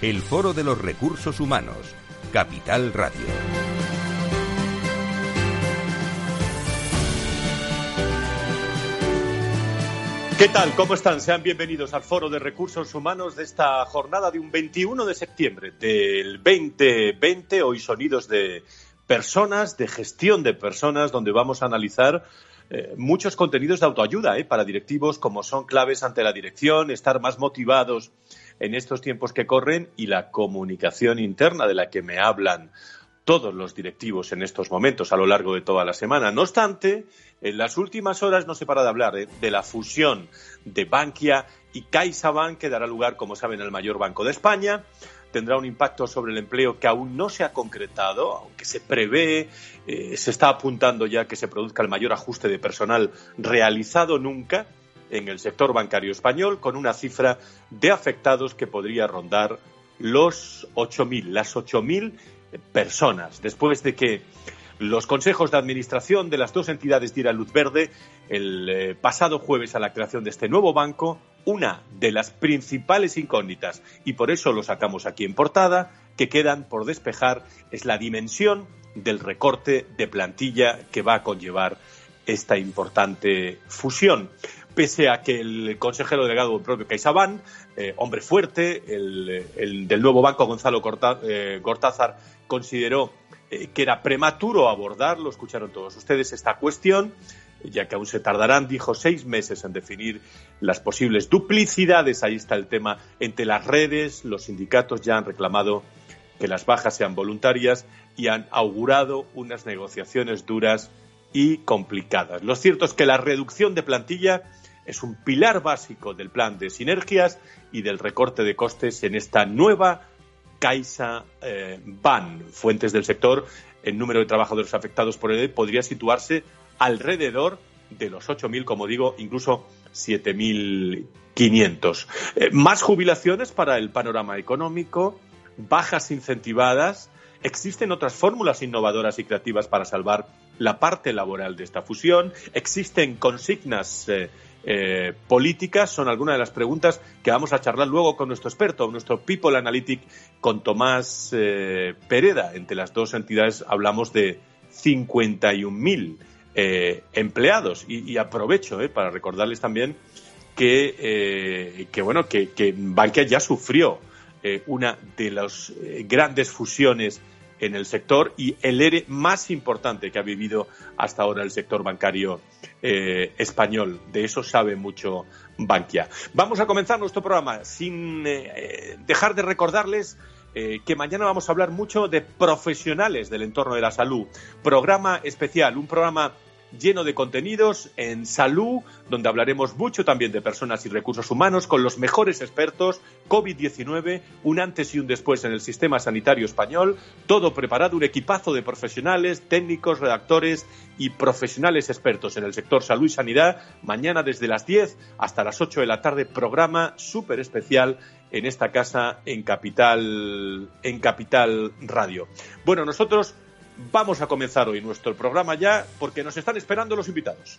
el Foro de los Recursos Humanos, Capital Radio. ¿Qué tal? ¿Cómo están? Sean bienvenidos al Foro de Recursos Humanos de esta jornada de un 21 de septiembre del 2020. Hoy sonidos de personas, de gestión de personas, donde vamos a analizar eh, muchos contenidos de autoayuda eh, para directivos, como son claves ante la dirección, estar más motivados en estos tiempos que corren y la comunicación interna de la que me hablan todos los directivos en estos momentos a lo largo de toda la semana. No obstante, en las últimas horas no se para de hablar eh, de la fusión de Bankia y CaixaBank, que dará lugar, como saben, al mayor banco de España. Tendrá un impacto sobre el empleo que aún no se ha concretado, aunque se prevé, eh, se está apuntando ya que se produzca el mayor ajuste de personal realizado nunca en el sector bancario español, con una cifra de afectados que podría rondar los 8.000, las 8.000 personas, después de que los consejos de administración de las dos entidades dieran luz verde el eh, pasado jueves a la creación de este nuevo banco, una de las principales incógnitas, y por eso lo sacamos aquí en portada, que quedan por despejar, es la dimensión del recorte de plantilla que va a conllevar esta importante fusión pese a que el consejero delegado del propio CaixaBank, eh, hombre fuerte, el, del nuevo banco Gonzalo eh, Gortázar, consideró eh, que era prematuro abordar, lo escucharon todos ustedes, esta cuestión, ya que aún se tardarán, dijo, seis meses en definir las posibles duplicidades. Ahí está el tema entre las redes, los sindicatos ya han reclamado que las bajas sean voluntarias y han augurado unas negociaciones duras y complicadas. Lo cierto es que la reducción de plantilla es un pilar básico del plan de sinergias y del recorte de costes en esta nueva Caixa eh, Ban. Fuentes del sector, el número de trabajadores afectados por él podría situarse alrededor de los 8.000, como digo, incluso 7.500. Eh, más jubilaciones para el panorama económico, bajas incentivadas. Existen otras fórmulas innovadoras y creativas para salvar la parte laboral de esta fusión. Existen consignas eh, eh, políticas son algunas de las preguntas que vamos a charlar luego con nuestro experto, nuestro People Analytic, con Tomás eh, Pereda. Entre las dos entidades hablamos de 51.000 eh, empleados y, aprovecho para recordarles también que, que bueno que Bankia ya sufrió una de las grandes fusiones en el sector y el ERE más importante que ha vivido hasta ahora el sector bancario eh, español. De eso sabe mucho Bankia. Vamos a comenzar nuestro programa sin eh, dejar de recordarles eh, que mañana vamos a hablar mucho de profesionales del entorno de la salud. Programa especial, un programa lleno de contenidos en salud, donde hablaremos mucho también de personas y recursos humanos con los mejores expertos, COVID-19, un antes y un después en el sistema sanitario español, todo preparado, un equipazo de profesionales, técnicos, redactores y profesionales expertos en el sector salud y sanidad. Mañana desde las 10 hasta las 8 de la tarde, programa súper especial en esta casa en Capital, en Capital Radio. Bueno, nosotros vamos a comenzar hoy nuestro programa ya porque nos están esperando los invitados.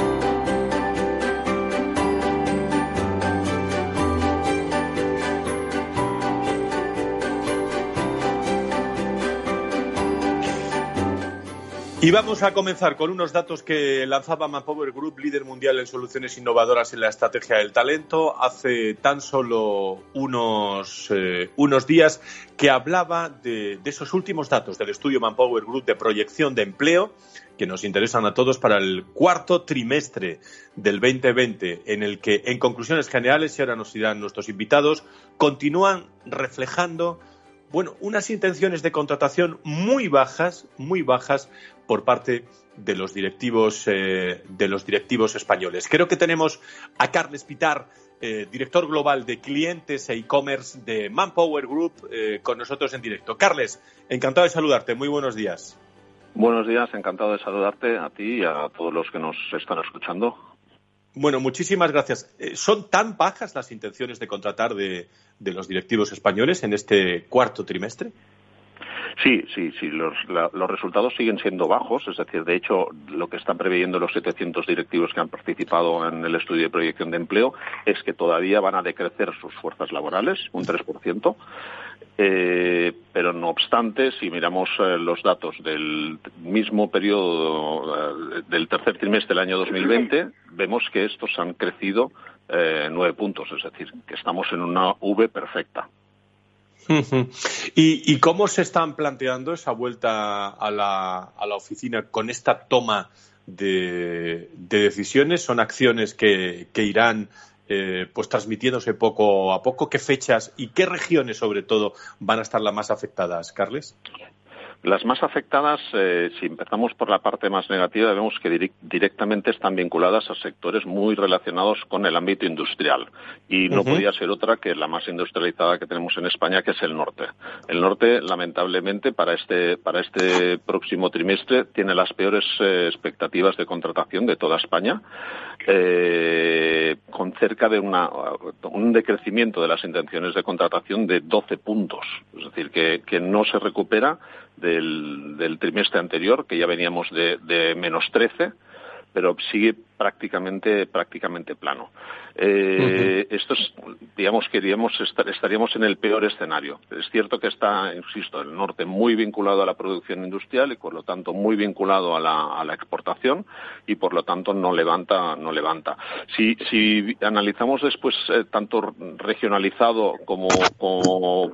Y vamos a comenzar con unos datos que lanzaba Manpower Group, líder mundial en soluciones innovadoras en la estrategia del talento, hace tan solo unos, eh, unos días, que hablaba de, de, esos últimos datos del estudio Manpower Group de proyección de empleo, que nos interesan a todos para el cuarto trimestre del 2020, en el que, en conclusiones generales, y ahora nos dirán nuestros invitados, continúan reflejando bueno, unas intenciones de contratación muy bajas, muy bajas por parte de los directivos eh, de los directivos españoles. Creo que tenemos a Carles Pitar, eh, director global de clientes e e-commerce de Manpower Group, eh, con nosotros en directo. Carles, encantado de saludarte. Muy buenos días. Buenos días, encantado de saludarte a ti y a todos los que nos están escuchando. Bueno, muchísimas gracias. ¿Son tan bajas las intenciones de contratar de, de los directivos españoles en este cuarto trimestre? Sí, sí, sí. Los, resultados siguen siendo bajos. Es decir, de hecho, lo que están previendo los 700 directivos que han participado en el estudio de proyección de empleo es que todavía van a decrecer sus fuerzas laborales un 3%. Eh, pero no obstante, si miramos eh, los datos del mismo periodo eh, del tercer trimestre del año 2020, vemos que estos han crecido eh, nueve puntos, es decir, que estamos en una V perfecta. ¿Y, cómo se están planteando esa vuelta a la, a la oficina con esta toma de, decisiones? ¿Son acciones que, irán eh, pues transmitiéndose poco a poco? ¿Qué fechas y qué regiones, sobre todo, van a estar las más afectadas, Carles? Las más afectadas, eh, si empezamos por la parte más negativa, vemos que directamente están vinculadas a sectores muy relacionados con el ámbito industrial. Y no podía ser otra que la más industrializada que tenemos en España, que es el norte. El norte, lamentablemente, para este, para este próximo trimestre, tiene las peores eh, expectativas de contratación de toda España. Eh, con cerca de una, un decrecimiento de las intenciones de contratación de 12 puntos. Es decir, que, que no se recupera del, del, trimestre anterior, que ya veníamos de, de menos 13, pero sigue prácticamente, prácticamente plano. Eh, Esto es, digamos que estaríamos en el peor escenario. Es cierto que está, insisto, el norte muy vinculado a la producción industrial y por lo tanto muy vinculado a la, a la exportación y por lo tanto no levanta, no levanta. Si, si analizamos después eh, tanto regionalizado como, como,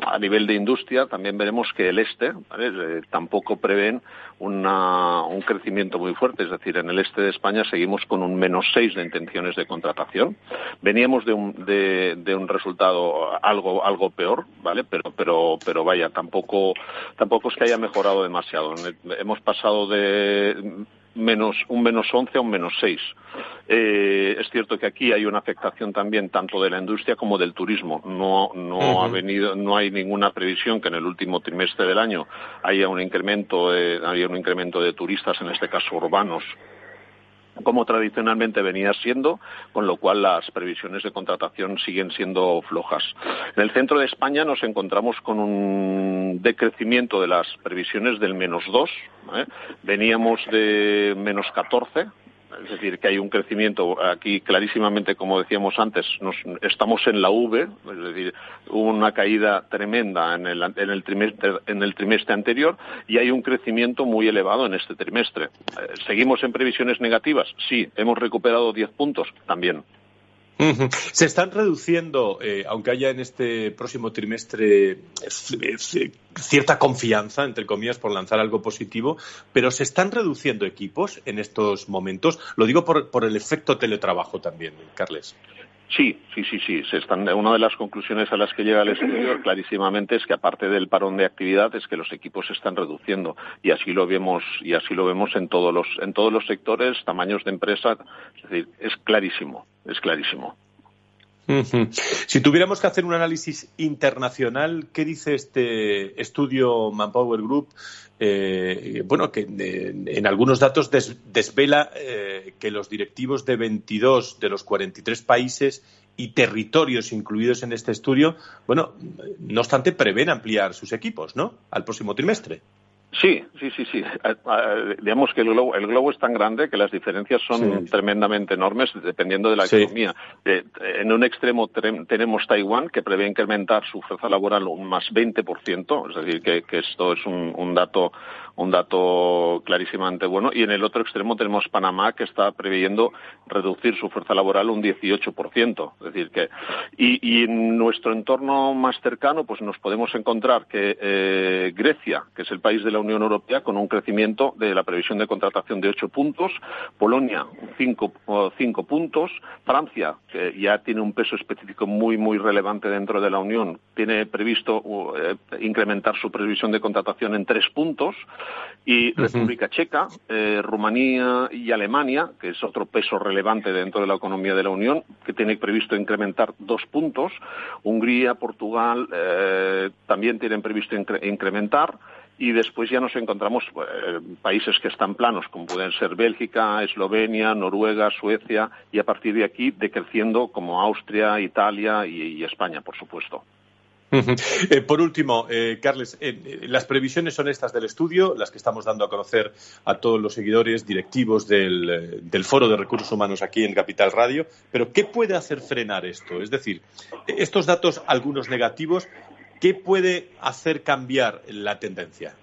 a nivel de industria, también veremos que el este eh, tampoco prevén una, un crecimiento muy fuerte. Es decir, en el este de España seguimos con un menos seis de intenciones de contratación. Veníamos de un, de, un resultado algo, algo peor, ¿vale? Pero, pero, pero vaya, tampoco, tampoco es que haya mejorado demasiado. Hemos pasado de menos, un menos 11 a un menos 6. Eh, es cierto que aquí hay una afectación también tanto de la industria como del turismo. No, no ha venido, no hay ninguna previsión que en el último trimestre del año haya un incremento, haya un incremento de turistas, en este caso urbanos, como tradicionalmente venía siendo, con lo cual las previsiones de contratación siguen siendo flojas. En el centro de España nos encontramos con un decrecimiento de las previsiones del menos 2, veníamos de menos 14 es decir, que hay un crecimiento aquí clarísimamente, como decíamos antes, nos, estamos en la V, es decir, hubo una caída tremenda en el, en el, trimestre, en el trimestre anterior y hay un crecimiento muy elevado en este trimestre. Eh, ¿Seguimos en previsiones negativas? Sí. ¿Hemos recuperado 10 puntos? También. Se están reduciendo, eh, aunque haya en este próximo trimestre eh, cierta confianza, entre comillas, por lanzar algo positivo, pero se están reduciendo equipos en estos momentos. Lo digo por, por el efecto teletrabajo también, Carles. Sí, sí, sí, sí. Se están, una de las conclusiones a las que llega el estudio clarísimamente es que aparte del parón de actividad es que los equipos se están reduciendo y así lo vemos y así lo vemos en todos los en todos los sectores, tamaños de empresa, es decir, es clarísimo, es clarísimo. Si tuviéramos que hacer un análisis internacional, ¿qué dice este estudio Manpower Group? Eh, bueno, que en algunos datos desvela eh, que los directivos de 22 de los 43 países y territorios incluidos en este estudio, bueno, no obstante, prevén ampliar sus equipos, ¿no? Al próximo trimestre. Sí, sí, sí, sí. Eh, eh, digamos que el globo, el globo es tan grande que las diferencias son tremendamente enormes dependiendo de la economía. Eh, en un extremo tenemos Taiwán, que prevé incrementar su fuerza laboral un más 20%, es decir, que, esto es un, un dato un dato clarísimamente bueno. Y en el otro extremo tenemos Panamá, que está previendo reducir su fuerza laboral un 18%. Es decir, que. Y, en nuestro entorno más cercano, pues nos podemos encontrar que eh, Grecia, que es el país de la Unión Europea, con un crecimiento de la previsión de contratación de 8 puntos, Polonia, 5, puntos, Francia, que ya tiene un peso específico muy, muy relevante dentro de la Unión, tiene previsto uh, incrementar su previsión de contratación en 3 puntos, y República Checa, eh, Rumanía y Alemania, que es otro peso relevante dentro de la economía de la Unión, que tiene previsto incrementar dos puntos. Hungría, Portugal eh, también tienen previsto incrementar. Y después ya nos encontramos eh, países que están planos, como pueden ser Bélgica, Eslovenia, Noruega, Suecia, y a partir de aquí decreciendo como Austria, Italia y España, por supuesto. Eh, por último, eh, Carles, eh, las previsiones son estas del estudio, las que estamos dando a conocer a todos los seguidores directivos del, Foro de Recursos Humanos aquí en Capital Radio. Pero, ¿qué puede hacer frenar esto? Es decir, estos datos, algunos negativos, ¿qué puede hacer cambiar la tendencia?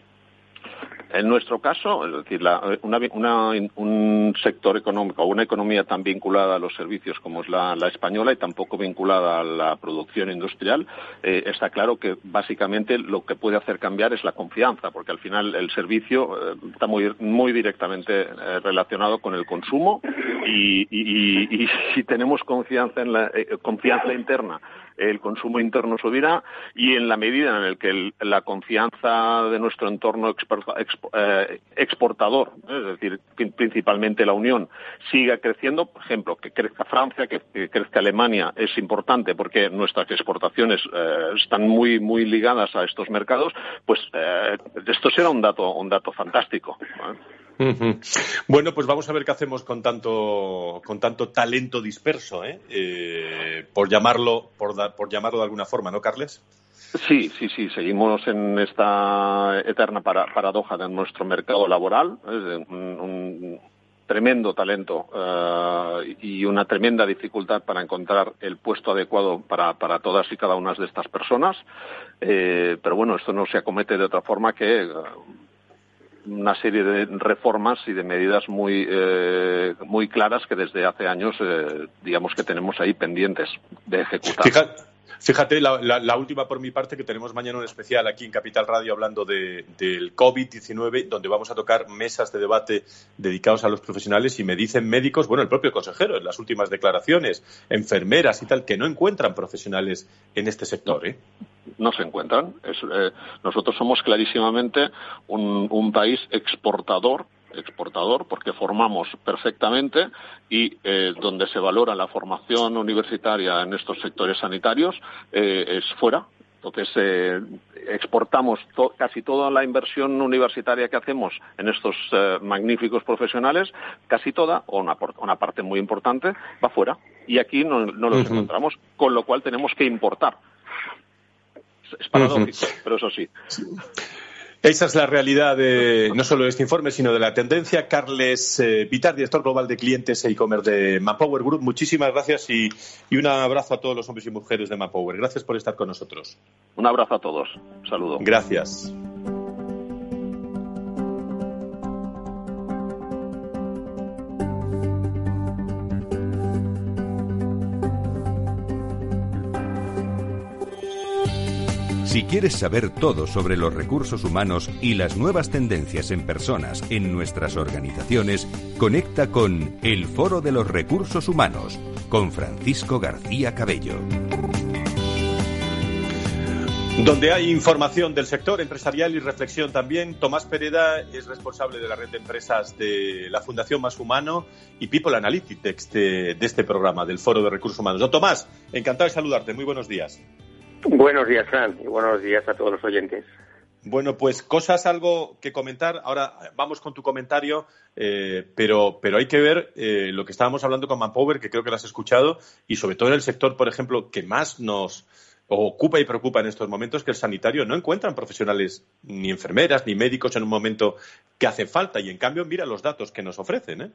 En nuestro caso, es decir, un sector económico una economía tan vinculada a los servicios como es la, española y tampoco vinculada a la producción industrial, eh, está claro que básicamente lo que puede hacer cambiar es la confianza, porque al final el servicio eh, está muy, directamente eh, relacionado con el consumo y, si tenemos confianza en la confianza interna el consumo interno subirá y en la medida en la que la confianza de nuestro entorno eh, exportador, es decir, principalmente la Unión, siga creciendo, por ejemplo, que crezca Francia, que, crezca Alemania, es importante porque nuestras exportaciones eh, están muy muy ligadas a estos mercados, pues eh, esto será un dato un dato fantástico. Bueno, pues vamos a ver qué hacemos con tanto, con tanto talento disperso, ¿eh? eh por llamarlo, por, por llamarlo de alguna forma, ¿no, Carles? Sí, sí, sí, seguimos en esta eterna paradoja de nuestro mercado laboral, un, tremendo talento eh, y una tremenda dificultad para encontrar el puesto adecuado para, para todas y cada una de estas personas. Eh, pero bueno, esto no se acomete de otra forma que una serie de reformas y de medidas muy, eh, muy claras que desde hace años, eh, digamos que tenemos ahí pendientes de ejecutar. Fíjate, la, última por mi parte, que tenemos mañana un especial aquí en Capital Radio hablando de, del COVID-19, donde vamos a tocar mesas de debate dedicados a los profesionales y me dicen médicos, bueno, el propio consejero en las últimas declaraciones, enfermeras y tal, que no encuentran profesionales en este sector. ¿eh? No se encuentran. Eh, nosotros somos clarísimamente un, un país exportador exportador porque formamos perfectamente y eh, donde se valora la formación universitaria en estos sectores sanitarios eh, es fuera. Entonces, eh, exportamos casi toda la inversión universitaria que hacemos en estos magníficos profesionales, casi toda, o una, una, parte muy importante, va fuera. Y aquí no, los encontramos, con lo cual tenemos que importar. Es paradójico, pero eso sí. Esa es la realidad de, no solo de este informe, sino de la tendencia. Carles eh, Vitar, director global de clientes e e-commerce de Mapower Group, muchísimas gracias y, y, un abrazo a todos los hombres y mujeres de Mapower. Gracias por estar con nosotros. Un abrazo a todos. Un saludo. Gracias. Si quieres saber todo sobre los recursos humanos y las nuevas tendencias en personas en nuestras organizaciones, conecta con El Foro de los Recursos Humanos con Francisco García Cabello. Donde hay información del sector empresarial y reflexión también, Tomás Pereda es responsable de la red de empresas de la Fundación Más Humano y People Analytics de, de este programa, del Foro de Recursos Humanos. Don Tomás, encantado de saludarte. Muy buenos días. Buenos días, Fran, y buenos días a todos los oyentes. Bueno, pues cosas algo que comentar. Ahora vamos con tu comentario, eh, pero, pero hay que ver eh, lo que estábamos hablando con Manpower, que creo que lo has escuchado, y sobre todo en el sector, por ejemplo, que más nos ocupa y preocupa en estos momentos, que el sanitario no encuentran profesionales ni enfermeras ni médicos en un momento que hace falta, y en cambio mira los datos que nos ofrecen. ¿eh?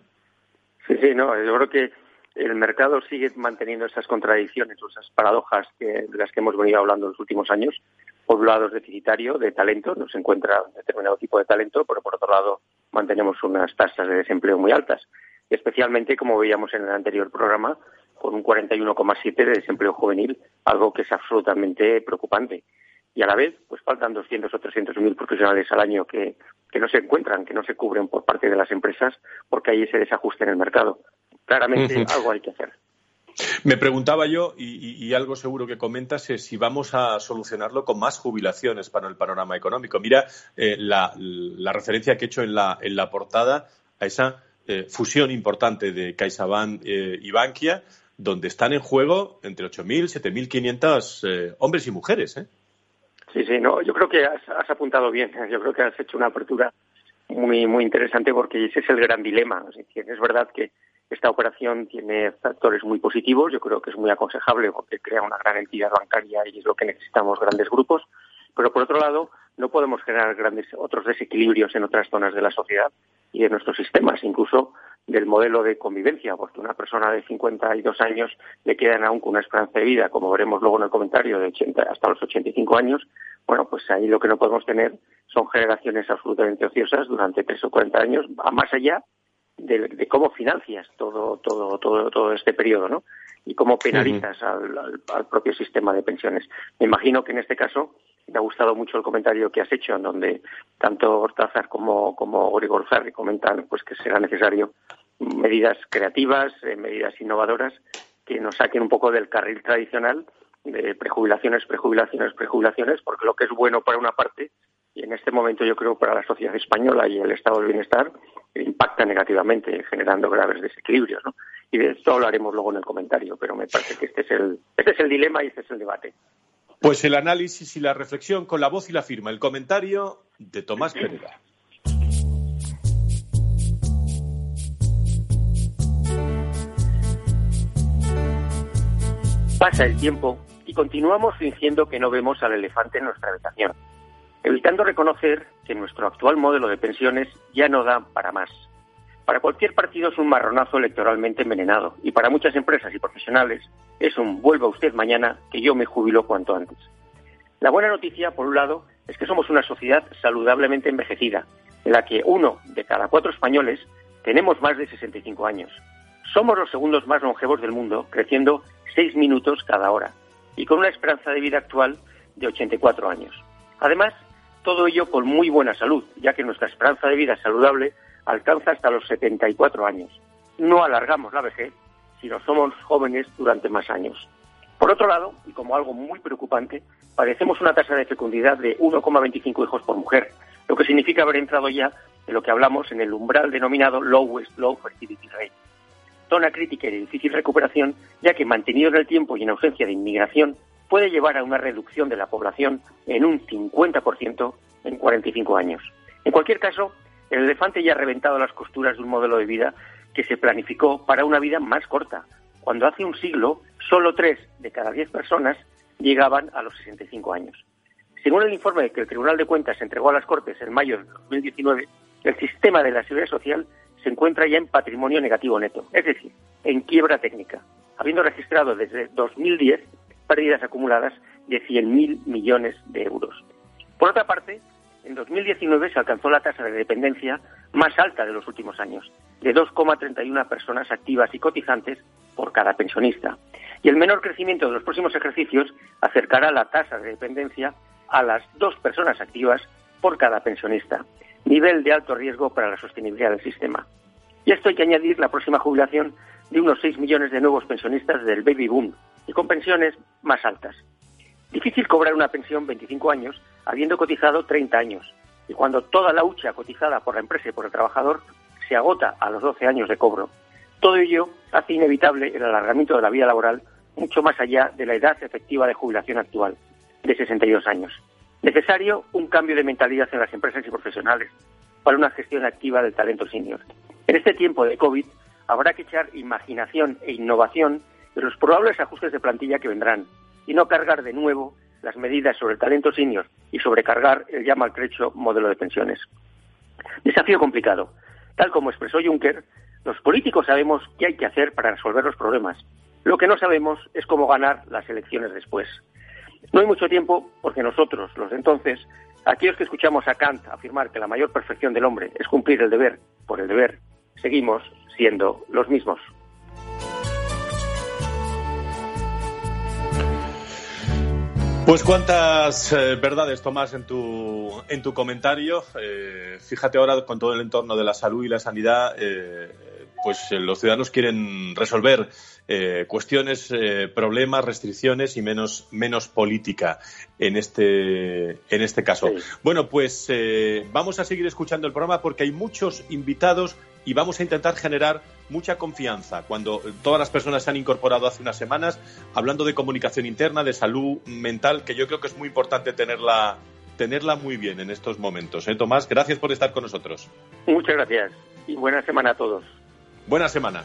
Sí, sí, no, yo creo que el mercado sigue manteniendo esas contradicciones o esas paradojas que, de las que hemos venido hablando en los últimos años. Por un lado es deficitario de talento, no se encuentra determinado tipo de talento, pero por otro lado mantenemos unas tasas de desempleo muy altas, especialmente como veíamos en el anterior programa, con un 41,7 de desempleo juvenil, algo que es absolutamente preocupante. Y a la vez, pues faltan 200 o 300 mil profesionales al año que, que no se encuentran, que no se cubren por parte de las empresas, porque hay ese desajuste en el mercado claramente algo hay que hacer. Me preguntaba yo, y, algo seguro que comentas, es si vamos a solucionarlo con más jubilaciones para el panorama económico. Mira eh, la, referencia que he hecho en la, en la portada a esa eh, fusión importante de CaixaBank eh, y Bankia, donde están en juego entre 8.000 7.500 hombres y mujeres. Sí, sí, no, yo creo que has, has, apuntado bien. Yo creo que has hecho una apertura muy, muy interesante porque ese es el gran dilema. es verdad que esta operación tiene factores muy positivos, yo creo que es muy aconsejable porque crea una gran entidad bancaria y es lo que necesitamos grandes grupos, pero por otro lado no podemos generar grandes otros desequilibrios en otras zonas de la sociedad y de nuestros sistemas, incluso del modelo de convivencia, porque una persona de 52 años le quedan aún con una esperanza de vida, como veremos luego en el comentario, de 80 hasta los 85 años, bueno, pues ahí lo que no podemos tener son generaciones absolutamente ociosas durante tres o 40 años, va más allá de, cómo financias todo, todo, todo, todo este periodo, ¿no? Y cómo penalizas al, propio sistema de pensiones. Me imagino que en este caso me ha gustado mucho el comentario que has hecho, en donde tanto Hortázar como, como Grigor Zarri comentan pues que será necesario medidas creativas, eh, medidas innovadoras que nos saquen un poco del carril tradicional de prejubilaciones, prejubilaciones, prejubilaciones, porque lo que es bueno para una parte y en este momento yo creo para la sociedad española y el estado del bienestar impacta negativamente, generando graves desequilibrios. ¿no? Y de esto hablaremos luego en el comentario, pero me parece que este es el, este es el dilema y este es el debate. Pues el análisis y la reflexión con la voz y la firma. El comentario de Tomás Pereda. Pasa el tiempo y continuamos fingiendo que no vemos al elefante en nuestra habitación evitando reconocer que nuestro actual modelo de pensiones ya no da para más. Para cualquier partido es un marronazo electoralmente envenenado y para muchas empresas y profesionales es un vuelva usted mañana que yo me jubilo cuanto antes. La buena noticia, por un lado, es que somos una sociedad saludablemente envejecida, en la que uno de cada cuatro españoles tenemos más de 65 años. Somos los segundos más longevos del mundo, creciendo seis minutos cada hora, y con una esperanza de vida actual de 84 años. Además, todo ello con muy buena salud, ya que nuestra esperanza de vida saludable alcanza hasta los 74 años. No alargamos la vejez, sino somos jóvenes durante más años. Por otro lado, y como algo muy preocupante, padecemos una tasa de fecundidad de 1,25 hijos por mujer, lo que significa haber entrado ya en lo que hablamos en el umbral denominado lowest low fertility rate. Zona crítica y de difícil recuperación, ya que mantenido en el tiempo y en ausencia de inmigración, puede llevar a una reducción de la población en un 50% en 45 años. En cualquier caso, el elefante ya ha reventado las costuras de un modelo de vida que se planificó para una vida más corta, cuando hace un siglo solo tres de cada diez personas llegaban a los 65 años. Según el informe que el Tribunal de Cuentas entregó a las Cortes en mayo de 2019, el sistema de la seguridad social se encuentra ya en patrimonio negativo neto, es decir, en quiebra técnica, habiendo registrado desde 2010 pérdidas acumuladas de 100.000 millones de euros. Por otra parte, en 2019 se alcanzó la tasa de dependencia más alta de los últimos años, de 2,31 personas activas y cotizantes por cada pensionista. Y el menor crecimiento de los próximos ejercicios acercará la tasa de dependencia a las dos personas activas por cada pensionista, nivel de alto riesgo para la sostenibilidad del sistema. Y esto hay que añadir la próxima jubilación de unos 6 millones de nuevos pensionistas del baby boom y con pensiones más altas. Difícil cobrar una pensión 25 años habiendo cotizado 30 años y cuando toda la hucha cotizada por la empresa y por el trabajador se agota a los 12 años de cobro. Todo ello hace inevitable el alargamiento de la vida laboral mucho más allá de la edad efectiva de jubilación actual, de 62 años. Necesario un cambio de mentalidad en las empresas y profesionales para una gestión activa del talento senior. En este tiempo de COVID habrá que echar imaginación e innovación de los probables ajustes de plantilla que vendrán y no cargar de nuevo las medidas sobre el talento senior y sobrecargar el ya maltrecho modelo de pensiones. Desafío complicado. Tal como expresó Juncker, los políticos sabemos qué hay que hacer para resolver los problemas. Lo que no sabemos es cómo ganar las elecciones después. No hay mucho tiempo porque nosotros, los de entonces, aquellos que escuchamos a Kant afirmar que la mayor perfección del hombre es cumplir el deber por el deber, seguimos siendo los mismos. Pues cuántas eh, verdades tomas en tu, en tu comentario. Eh, fíjate ahora con todo el entorno de la salud y la sanidad, eh, pues los ciudadanos quieren resolver cuestiones, problemas, restricciones y menos, menos política en este, en este caso. Bueno, pues vamos a seguir escuchando el programa porque hay muchos invitados y vamos a intentar generar mucha confianza cuando todas las personas se han incorporado hace unas semanas, hablando de comunicación interna, de salud mental, que yo creo que es muy importante tenerla, tenerla muy bien en estos momentos. ¿eh, Tomás, gracias por estar con nosotros. Muchas gracias y buena semana a todos. Buena semana.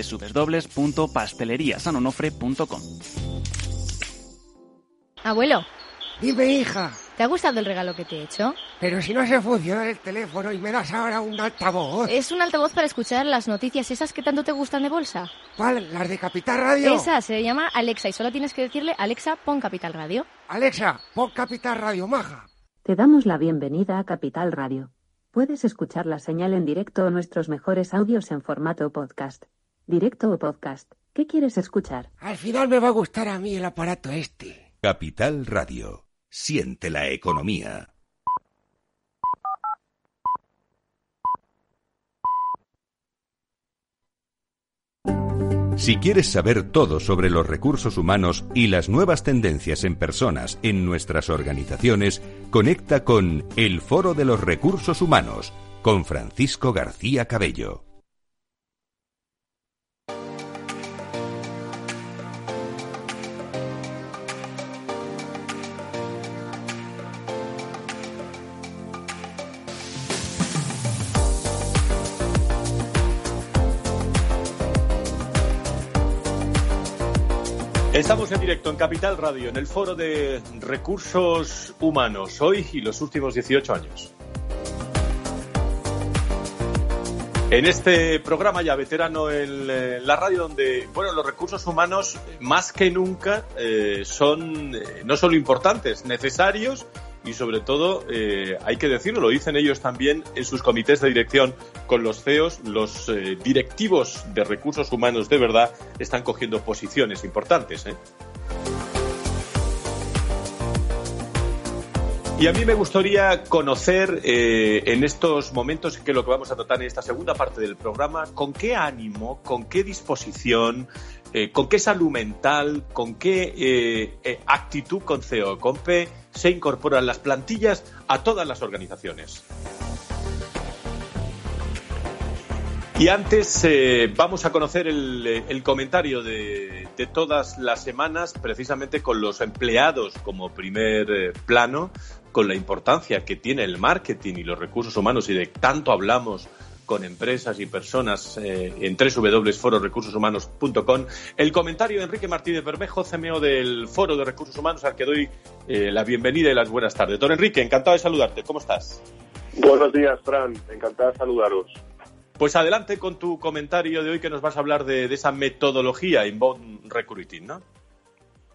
www.pasteleriasanonofre.com. Abuelo. Dime, hija. ¿Te ha gustado el regalo que te he hecho? Pero si no se funciona el teléfono y me das ahora un altavoz. Es un altavoz para escuchar las noticias esas que tanto te gustan de bolsa. ¿Cuál? ¿Las de Capital Radio? Esa se llama Alexa y solo tienes que decirle Alexa, pon Capital Radio. Alexa, pon Capital Radio, maja. Te damos la bienvenida a Capital Radio. Puedes escuchar la señal en directo o nuestros mejores audios en formato podcast. Directo o podcast. ¿Qué quieres escuchar? Al final me va a gustar a mí el aparato este. Capital Radio. Siente la economía. Si quieres saber todo sobre los recursos humanos y las nuevas tendencias en personas en nuestras organizaciones, conecta con El Foro de los Recursos Humanos con Francisco García Cabello. Estamos en directo en Capital Radio, en el foro de recursos humanos, hoy y los últimos 18 años. En este programa ya veterano en eh, la radio donde, bueno, los recursos humanos más que nunca eh, son eh, no solo importantes, necesarios y sobre todo, eh, hay que decirlo, lo dicen ellos también en sus comités de dirección con los CEOs, los eh, directivos de recursos humanos de verdad están cogiendo posiciones importantes. ¿eh? Y a mí me gustaría conocer en estos momentos, que lo que vamos a tratar en esta segunda parte del programa, con qué ánimo, con qué disposición, con qué salud mental, con qué actitud con CEO, con P se incorporan las plantillas a todas las organizaciones. Y antes eh, vamos a conocer el, eh, comentario de, de, todas las semanas, precisamente con los empleados como primer eh, plano, con la importancia que tiene el marketing y los recursos humanos y de tanto hablamos con empresas y personas eh, en www.fororecursoshumanos.com. El comentario de Enrique Martínez Bermejo, CMO del Foro de Recursos Humanos, al que doy eh, la bienvenida y las buenas tardes. Don Enrique, encantado de saludarte. ¿Cómo estás? Buenos días, Fran. Encantado de saludaros. Pues adelante con tu comentario de hoy que nos vas a hablar de, de esa metodología Inbound Recruiting, ¿no?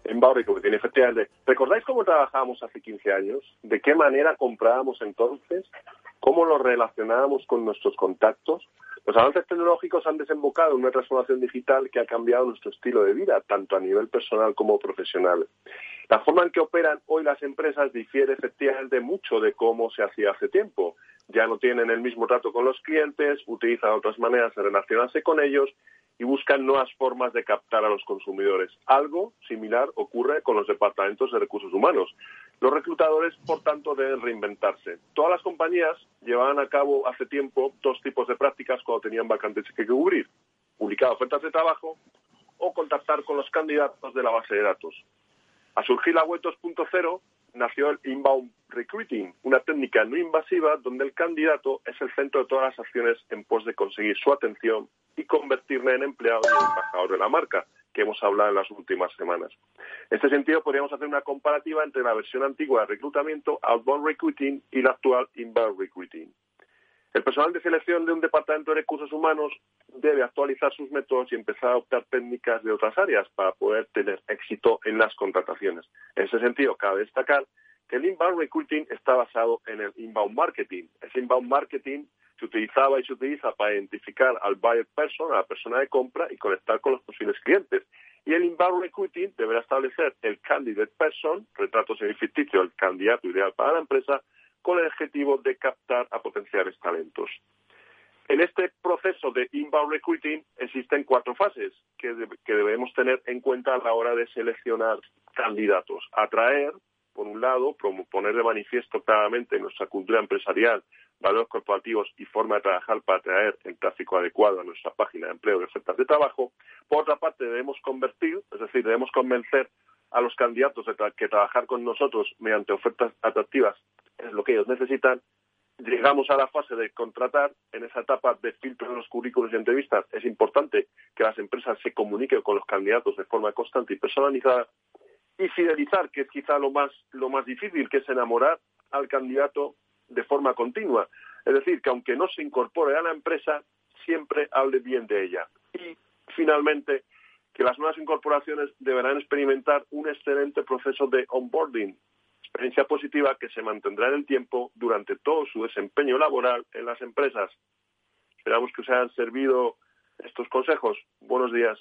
Inbound Recruiting, efectivamente. ¿Recordáis cómo trabajábamos hace 15 años? ¿De qué manera comprábamos entonces? ¿Cómo lo relacionábamos con nuestros contactos? Los avances tecnológicos han desembocado en una transformación digital que ha cambiado nuestro estilo de vida, tanto a nivel personal como profesional. La forma en que operan hoy las empresas difiere efectivamente mucho de cómo se hacía hace tiempo. Ya no tienen el mismo trato con los clientes, utilizan otras maneras de relacionarse con ellos y buscan nuevas formas de captar a los consumidores. Algo similar ocurre con los departamentos de recursos humanos. Los reclutadores, por tanto, deben reinventarse. Todas las compañías llevaban a cabo hace tiempo dos tipos de prácticas cuando tenían vacantes que cubrir. Publicar ofertas de trabajo o contactar con los candidatos de la base de datos. A surgir la web 2.0 nació el inbound recruiting, una técnica no invasiva donde el candidato es el centro de todas las acciones en pos de conseguir su atención y convertirle en empleado y embajador de la marca, que hemos hablado en las últimas semanas. En este sentido, podríamos hacer una comparativa entre la versión antigua de reclutamiento, outbound recruiting, y la actual inbound recruiting. El personal de selección de un departamento de recursos humanos debe actualizar sus métodos y empezar a adoptar técnicas de otras áreas para poder tener éxito en las contrataciones. En ese sentido, cabe destacar que el inbound recruiting está basado en el inbound marketing. Ese inbound marketing se utilizaba y se utiliza para identificar al buyer person, a la persona de compra y conectar con los posibles clientes. Y el inbound recruiting deberá establecer el candidate person, retrato semificticio, el candidato ideal para la empresa, con el objetivo de captar a potenciales talentos. En este proceso de inbound recruiting existen cuatro fases que, de, que, debemos tener en cuenta a la hora de seleccionar candidatos. Atraer, por un lado, poner de manifiesto claramente nuestra cultura empresarial, valores corporativos y forma de trabajar para atraer el tráfico adecuado a nuestra página de empleo y ofertas de trabajo. Por otra parte, debemos convertir, es decir, debemos convencer a los candidatos de que trabajar con nosotros mediante ofertas atractivas es lo que ellos necesitan. Llegamos a la fase de contratar. En esa etapa de filtro de los currículos y entrevistas es importante que las empresas se comuniquen con los candidatos de forma constante y personalizada. Y fidelizar, que es quizá lo más, lo más difícil, que es enamorar al candidato de forma continua. Es decir, que aunque no se incorpore a la empresa, siempre hable bien de ella. Y finalmente, que las nuevas incorporaciones deberán experimentar un excelente proceso de onboarding, experiencia positiva que se mantendrá en el tiempo durante todo su desempeño laboral en las empresas. Esperamos que os hayan servido estos consejos. Buenos días.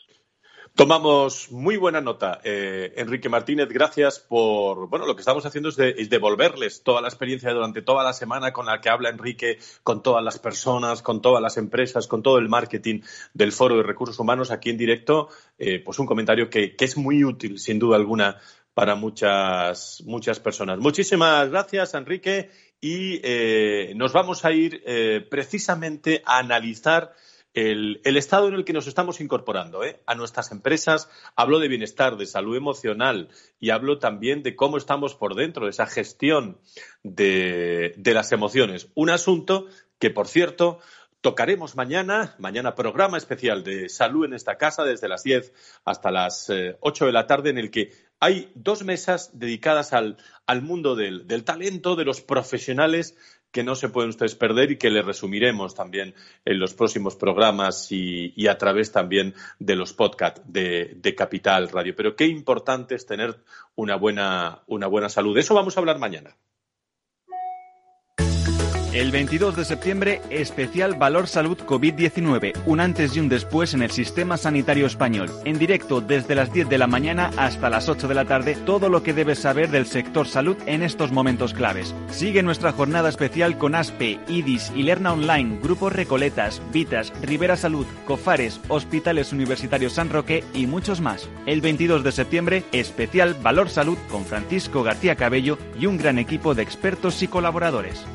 Tomamos muy buena nota. Eh, Enrique Martínez, gracias por. Bueno, lo que estamos haciendo es, devolverles toda la experiencia durante toda la semana con la que habla Enrique con todas las personas, con todas las empresas, con todo el marketing del Foro de Recursos Humanos aquí en directo. Eh, pues un comentario que, es muy útil, sin duda alguna, para muchas, muchas personas. Muchísimas gracias, Enrique. Y eh, nos vamos a ir precisamente a analizar el, estado en el que nos estamos incorporando ¿eh? a nuestras empresas. Hablo de bienestar, de salud emocional y hablo también de cómo estamos por dentro, de esa gestión de, las emociones. Un asunto que, por cierto, tocaremos mañana, mañana programa especial de salud en esta casa desde las 10 hasta las eh, ocho 8 de la tarde en el que hay dos mesas dedicadas al, mundo del, talento, de los profesionales que no se pueden ustedes perder y que les resumiremos también en los próximos programas y, a través también de los podcasts de, Capital Radio. Pero qué importante es tener una buena, una buena salud. De eso vamos a hablar mañana. El 22 de septiembre, especial Valor Salud COVID-19, un antes y un después en el sistema sanitario español. En directo desde las 10 de la mañana hasta las 8 de la tarde, todo lo que debes saber del sector salud en estos momentos claves. Sigue nuestra jornada especial con ASPE, IDIS y Lerna Online, Grupos Recoletas, Vitas, Rivera Salud, Cofares, Hospitales Universitarios San Roque y muchos más. El 22 de septiembre, especial Valor Salud con Francisco García Cabello y un gran equipo de expertos y colaboradores.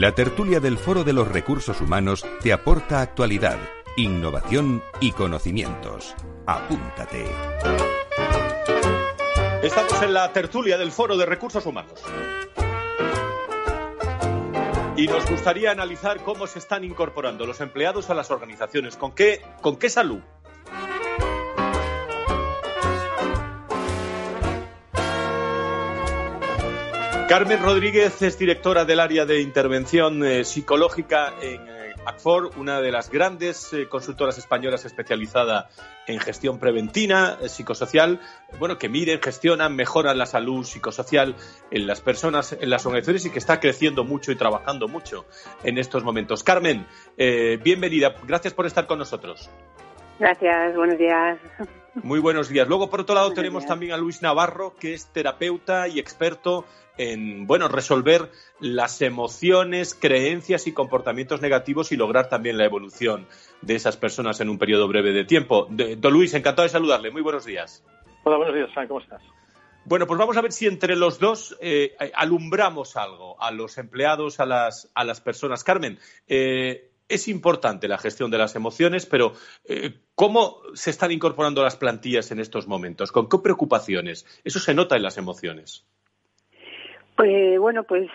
La tertulia del Foro de los Recursos Humanos te aporta actualidad, innovación y conocimientos. Apúntate. Estamos en la tertulia del Foro de Recursos Humanos. Y nos gustaría analizar cómo se están incorporando los empleados a las organizaciones. ¿Con qué, con qué salud? Carmen Rodríguez es directora del área de intervención eh, psicológica en eh, ACFOR, una de las grandes eh, consultoras españolas especializada en gestión preventiva, psicosocial, bueno, que miren, gestionan, mejoran la salud psicosocial en las personas, en las organizaciones y que está creciendo mucho y trabajando mucho en estos momentos. Carmen, bienvenida, gracias por estar con nosotros. Gracias, buenos días. Muy buenos días. Luego, por otro lado, tenemos también a Luis Navarro, que es terapeuta y experto en bueno resolver las emociones, creencias y comportamientos negativos y lograr también la evolución de esas personas en un periodo breve de tiempo. don Luis, encantado de saludarle. Muy buenos días. Hola, buenos días, Frank. ¿Cómo estás? Bueno, pues vamos a ver si entre los dos eh, alumbramos algo a los empleados, a las, a las personas. Carmen, eh, es importante la gestión de las emociones, pero eh, ¿cómo se están incorporando las plantillas en estos momentos? ¿Con qué preocupaciones? Eso se nota en las emociones. Pues bueno, pues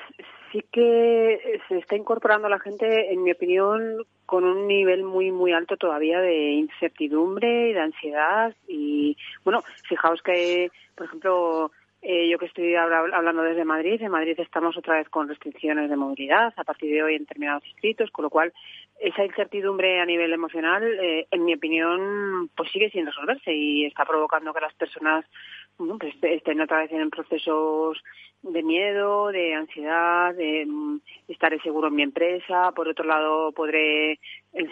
sí que se está incorporando la gente, en mi opinión, con un nivel muy muy alto todavía de incertidumbre y de ansiedad. Y bueno, fijaos que por ejemplo eh, yo que estoy hablando desde Madrid, en Madrid estamos otra vez con restricciones de movilidad a partir de hoy en determinados distritos, con lo cual esa incertidumbre a nivel emocional, eh, en mi opinión, pues sigue sin resolverse y está provocando que las personas pues estén otra vez en procesos de miedo, de ansiedad, de mm, estaré seguro en mi empresa. Por otro lado, podré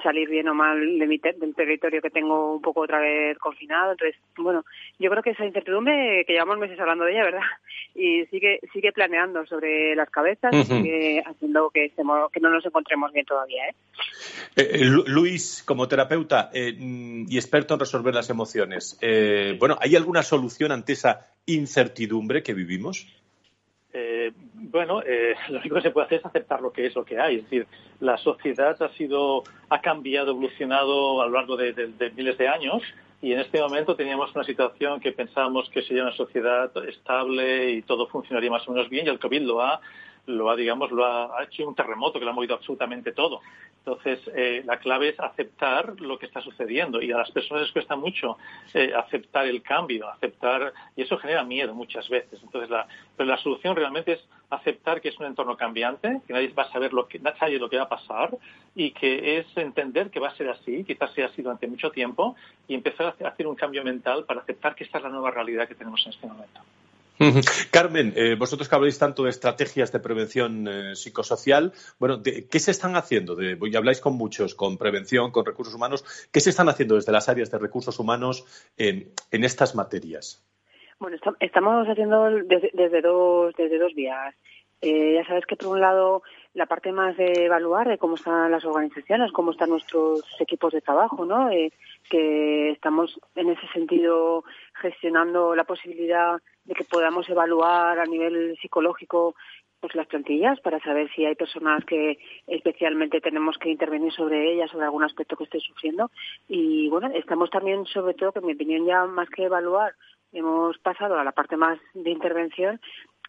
salir bien o mal de mi del territorio que tengo un poco otra vez confinado. Entonces, bueno, yo creo que esa incertidumbre, que llevamos meses hablando de ella, ¿verdad? Y sigue sigue planeando sobre las cabezas y sigue haciendo que, estemos, que no nos encontremos bien todavía. ¿eh? Eh, eh Luis, como terapeuta eh, mm, y experto en resolver las emociones, bueno, ¿hay alguna solución ante esa incertidumbre que vivimos? Eh, bueno, eh, lo único que se puede hacer es aceptar lo que es lo que hay. Es decir, la sociedad ha sido, ha cambiado, evolucionado a lo largo de, miles de años y en este momento teníamos una situación que pensábamos que sería una sociedad estable y todo funcionaría más o menos bien y el COVID lo ha lo ha, digamos, lo ha, hecho un terremoto que lo ha movido absolutamente todo. Entonces, eh, la clave es aceptar lo que está sucediendo y a las personas les cuesta mucho eh, aceptar el cambio, aceptar, y eso genera miedo muchas veces. Entonces, la, pero la solución realmente es aceptar que es un entorno cambiante, que nadie va a saber lo que, nadie lo que va a pasar y que es entender que va a ser así, quizás sea así durante mucho tiempo y empezar a hacer un cambio mental para aceptar que esta es la nueva realidad que tenemos en este momento. Carmen, eh, vosotros que habláis tanto de estrategias de prevención eh, psicosocial, bueno, ¿qué se están haciendo? De, habláis con muchos, con prevención, con recursos humanos. ¿Qué se están haciendo desde las áreas de recursos humanos en, estas materias? Bueno, estamos haciendo desde, dos, desde dos vías. Eh, ya sabes que por un lado la parte más de evaluar de cómo están las organizaciones, cómo están nuestros equipos de trabajo, ¿no? que estamos en ese sentido gestionando la posibilidad de que podamos evaluar a nivel psicológico pues las plantillas para saber si hay personas que especialmente tenemos que intervenir sobre ellas, sobre algún aspecto que esté sufriendo. Y bueno, estamos también, sobre todo, que en mi opinión, ya más que evaluar, hemos pasado a la parte más de intervención,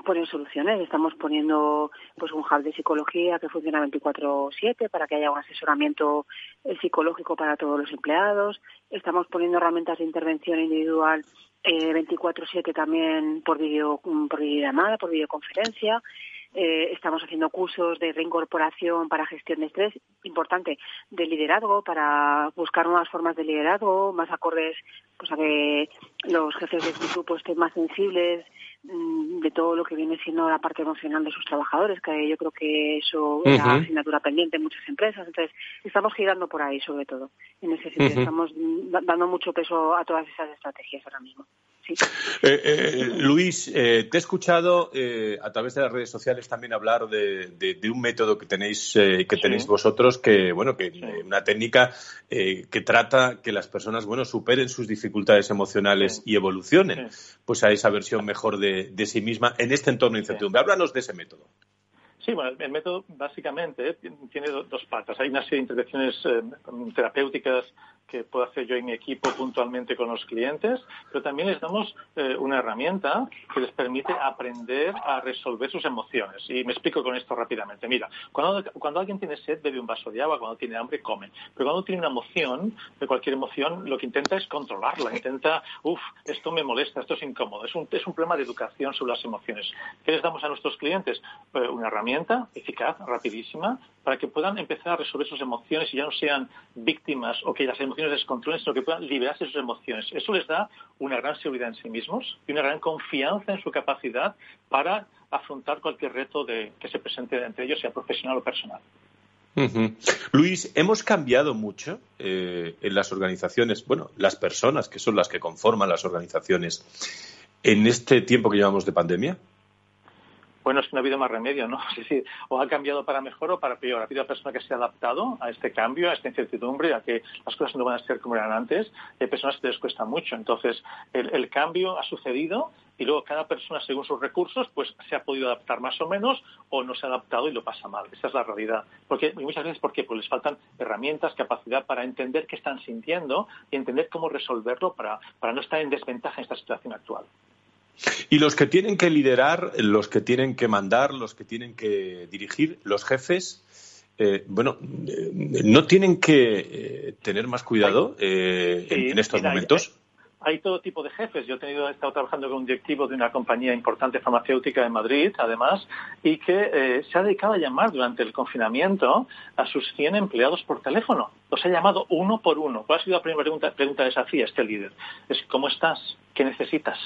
poner soluciones. Estamos poniendo pues un hub de psicología que funciona 24/7 para que haya un asesoramiento eh, psicológico para todos los empleados. Estamos poniendo herramientas de intervención individual eh, 24/7 también por video por videollamada, por videoconferencia. Eh, estamos haciendo cursos de reincorporación para gestión de estrés, importante, de liderazgo, para buscar nuevas formas de liderazgo, más acordes pues, a que los jefes de este grupo estén más sensibles mm, de todo lo que viene siendo la parte emocional de sus trabajadores, que yo creo que eso es una asignatura pendiente en muchas empresas. Entonces, estamos girando por ahí, sobre todo. En ese sentido, estamos dando mucho peso a todas esas estrategias ahora mismo. Eh, eh, Luis, eh, te he escuchado a través de las redes sociales también hablar de, un método que tenéis que tenéis vosotros, que bueno, que una técnica que trata que las personas bueno superen sus dificultades emocionales y evolucionen, pues a esa versión mejor de, de, sí misma en este entorno de incertidumbre. Háblanos de ese método. Sí, bueno, el método básicamente tiene dos patas. Hay una serie de intervenciones eh, terapéuticas que puedo hacer yo y mi equipo puntualmente con los clientes, pero también les damos eh, una herramienta que les permite aprender a resolver sus emociones. Y me explico con esto rápidamente. Mira, cuando, cuando alguien tiene sed, bebe un vaso de agua, cuando tiene hambre, come. Pero cuando tiene una emoción, de cualquier emoción, lo que intenta es controlarla. Intenta, uff, esto me molesta, esto es incómodo. Es un, es un problema de educación sobre las emociones. ¿Qué les damos a nuestros clientes? Eh, una herramienta eficaz, rapidísima, para que puedan empezar a resolver sus emociones y ya no sean víctimas o que las emociones descontrolen, sino que puedan liberarse de sus emociones. Eso les da una gran seguridad en sí mismos y una gran confianza en su capacidad para afrontar cualquier reto que se presente entre ellos, sea profesional o personal. Luis, hemos cambiado mucho eh, en las organizaciones, bueno, las personas que son las que conforman las organizaciones en este tiempo que llevamos de pandemia bueno, es que no ha habido más remedio, ¿no? Es decir, o ha cambiado para mejor o para peor. Ha habido personas que se han adaptado a este cambio, a esta incertidumbre, a que las cosas no van a ser como eran antes. Hay personas que les cuesta mucho. Entonces, el, cambio ha sucedido y luego cada persona, según sus recursos, pues se ha podido adaptar más o menos o no se ha adaptado y lo pasa mal. Esa es la realidad. Porque, y muchas veces, ¿por qué? Pues les faltan herramientas, capacidad para entender qué están sintiendo y entender cómo resolverlo para, para no estar en desventaja en esta situación actual. Y los que tienen que liderar, los que tienen que mandar, los que tienen que dirigir, los jefes, eh, bueno, eh, ¿no tienen que eh, tener más cuidado en, estos momentos? Hay, todo tipo de jefes. Yo he, tenido, he estado trabajando con un directivo de una compañía importante farmacéutica en Madrid, además, y que se ha dedicado a llamar durante el confinamiento a sus 100 empleados por teléfono. Los ha llamado uno por uno. ¿Cuál ha sido la primera pregunta, pregunta que se hacía este líder? Es ¿cómo estás? ¿Qué necesitas?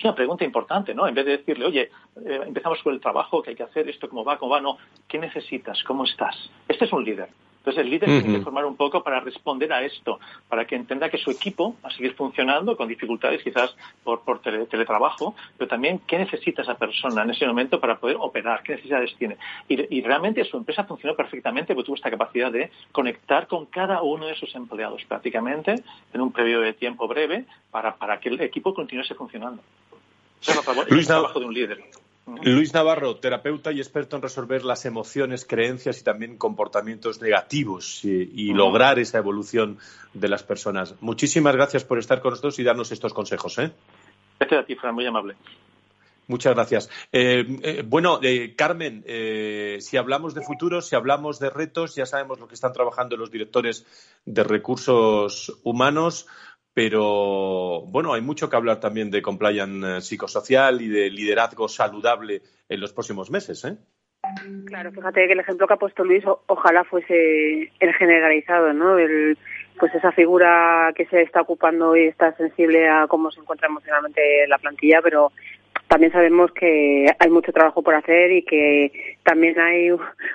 Es una pregunta importante, ¿no? En vez de decirle, oye, eh, empezamos con el trabajo, que hay que hacer esto, cómo va, cómo va, no, ¿qué necesitas? ¿Cómo estás? Este es un líder. Entonces el líder tiene que formar un poco para responder a esto, para que entienda que su equipo va a seguir funcionando con dificultades quizás por, por teletrabajo, pero también qué necesita esa persona en ese momento para poder operar, qué necesidades tiene. Y, realmente su empresa funcionó perfectamente porque tuvo esta capacidad de conectar con cada uno de sus empleados prácticamente en un periodo de tiempo breve para, para que el equipo continuase funcionando. Luis, Navarro, terapeuta y experto en resolver las emociones, creencias y también comportamientos negativos y, lograr esa evolución de las personas. Muchísimas gracias por estar con nosotros y darnos estos consejos. ¿eh? Gracias a ti, Fran, muy amable. Muchas gracias. Eh, eh, bueno, eh, Carmen, si hablamos de futuro, si hablamos de retos, ya sabemos lo que están trabajando los directores de recursos humanos, pero bueno, hay mucho que hablar también de compliance psicosocial y de liderazgo saludable en los próximos meses, ¿eh? Claro, fíjate que el ejemplo que ha puesto Luis ojalá fuese el generalizado, ¿no? El, pues esa figura que se está ocupando y está sensible a cómo se encuentra emocionalmente la plantilla, pero también sabemos que hay mucho trabajo por hacer y que también hay